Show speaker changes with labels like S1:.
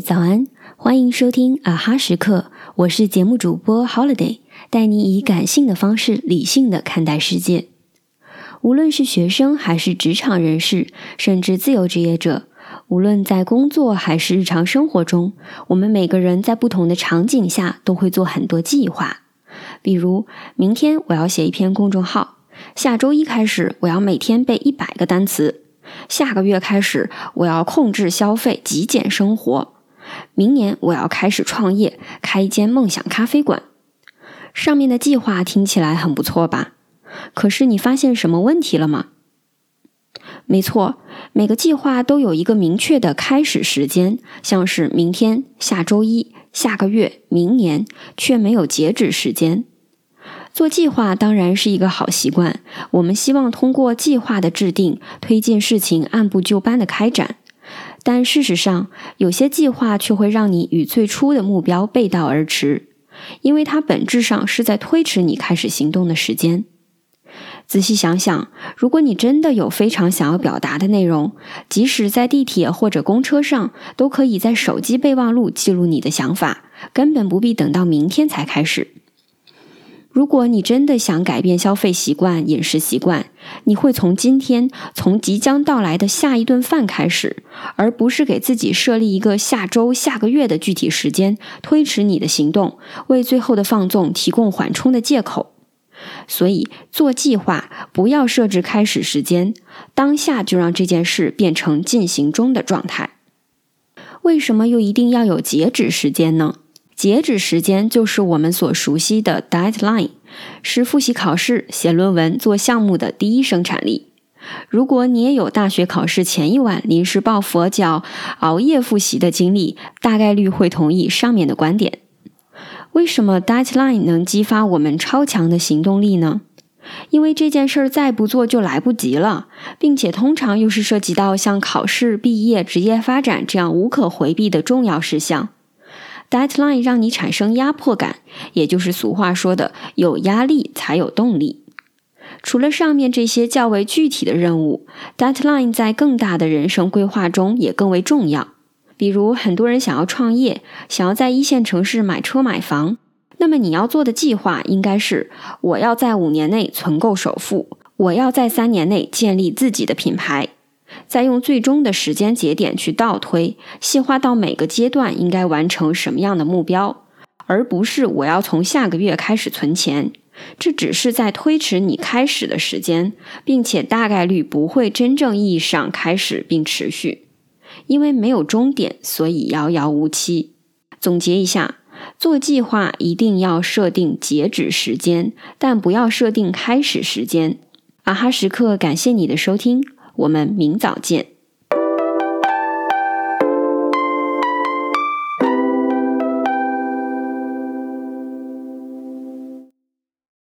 S1: 早安！欢迎收听啊哈时刻，我是节目主播 Holiday，带你以感性的方式理性的看待世界。无论是学生还是职场人士，甚至自由职业者，无论在工作还是日常生活中，我们每个人在不同的场景下都会做很多计划。比如，明天我要写一篇公众号，下周一开始我要每天背一百个单词。下个月开始，我要控制消费，极简生活。明年我要开始创业，开一间梦想咖啡馆。上面的计划听起来很不错吧？可是你发现什么问题了吗？没错，每个计划都有一个明确的开始时间，像是明天、下周一、下个月、明年，却没有截止时间。做计划当然是一个好习惯，我们希望通过计划的制定，推进事情按部就班的开展。但事实上，有些计划却会让你与最初的目标背道而驰，因为它本质上是在推迟你开始行动的时间。仔细想想，如果你真的有非常想要表达的内容，即使在地铁或者公车上，都可以在手机备忘录记录你的想法，根本不必等到明天才开始。如果你真的想改变消费习惯、饮食习惯，你会从今天、从即将到来的下一顿饭开始，而不是给自己设立一个下周、下个月的具体时间，推迟你的行动，为最后的放纵提供缓冲的借口。所以，做计划不要设置开始时间，当下就让这件事变成进行中的状态。为什么又一定要有截止时间呢？截止时间就是我们所熟悉的 deadline，是复习考试、写论文、做项目的第一生产力。如果你也有大学考试前一晚临时抱佛脚、熬夜复习的经历，大概率会同意上面的观点。为什么 deadline 能激发我们超强的行动力呢？因为这件事儿再不做就来不及了，并且通常又是涉及到像考试、毕业、职业发展这样无可回避的重要事项。Deadline 让你产生压迫感，也就是俗话说的“有压力才有动力”。除了上面这些较为具体的任务，Deadline 在更大的人生规划中也更为重要。比如，很多人想要创业，想要在一线城市买车买房，那么你要做的计划应该是：我要在五年内存够首付，我要在三年内建立自己的品牌。再用最终的时间节点去倒推，细化到每个阶段应该完成什么样的目标，而不是我要从下个月开始存钱。这只是在推迟你开始的时间，并且大概率不会真正意义上开始并持续，因为没有终点，所以遥遥无期。总结一下，做计划一定要设定截止时间，但不要设定开始时间。啊哈时刻，感谢你的收听。我们明早见。